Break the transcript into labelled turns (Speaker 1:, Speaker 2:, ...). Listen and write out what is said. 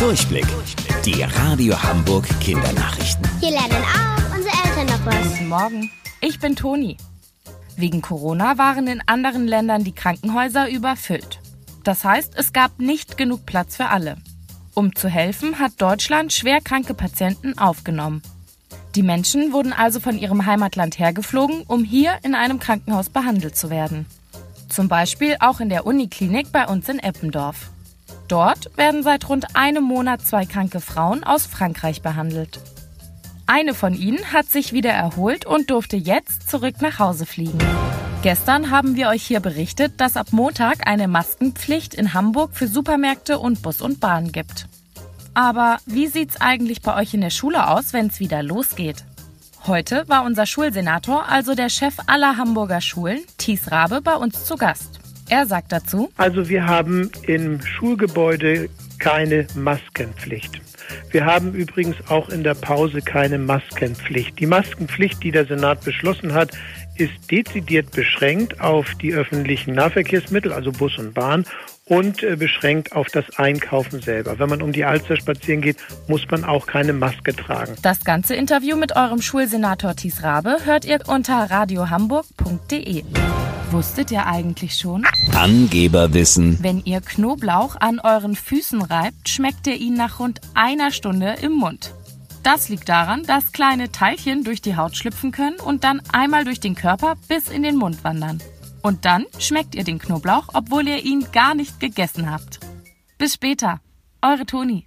Speaker 1: Durchblick. Die Radio Hamburg Kindernachrichten.
Speaker 2: Hier lernen auch unsere Eltern noch was.
Speaker 3: Guten Morgen. Ich bin Toni. Wegen Corona waren in anderen Ländern die Krankenhäuser überfüllt. Das heißt, es gab nicht genug Platz für alle. Um zu helfen, hat Deutschland schwerkranke Patienten aufgenommen. Die Menschen wurden also von ihrem Heimatland hergeflogen, um hier in einem Krankenhaus behandelt zu werden. Zum Beispiel auch in der Uniklinik bei uns in Eppendorf. Dort werden seit rund einem Monat zwei kranke Frauen aus Frankreich behandelt. Eine von ihnen hat sich wieder erholt und durfte jetzt zurück nach Hause fliegen. Gestern haben wir euch hier berichtet, dass ab Montag eine Maskenpflicht in Hamburg für Supermärkte und Bus und Bahn gibt. Aber wie sieht's eigentlich bei euch in der Schule aus, wenn's wieder losgeht? Heute war unser Schulsenator, also der Chef aller Hamburger Schulen, Thies Rabe, bei uns zu Gast. Er sagt dazu,
Speaker 4: Also wir haben im Schulgebäude keine Maskenpflicht. Wir haben übrigens auch in der Pause keine Maskenpflicht. Die Maskenpflicht, die der Senat beschlossen hat, ist dezidiert beschränkt auf die öffentlichen Nahverkehrsmittel, also Bus und Bahn, und äh, beschränkt auf das Einkaufen selber. Wenn man um die Alster spazieren geht, muss man auch keine Maske tragen.
Speaker 3: das ganze Interview mit eurem Schulsenator Thies Rabe hört ihr unter radiohamburg.de. Wusstet ihr eigentlich schon?
Speaker 1: Angeberwissen.
Speaker 3: Wenn ihr Knoblauch an euren Füßen reibt, schmeckt ihr ihn nach rund einer Stunde im Mund. Das liegt daran, dass kleine Teilchen durch die Haut schlüpfen können und dann einmal durch den Körper bis in den Mund wandern. Und dann schmeckt ihr den Knoblauch, obwohl ihr ihn gar nicht gegessen habt. Bis später. Eure Toni.